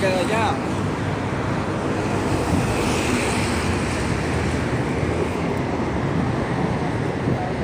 这个药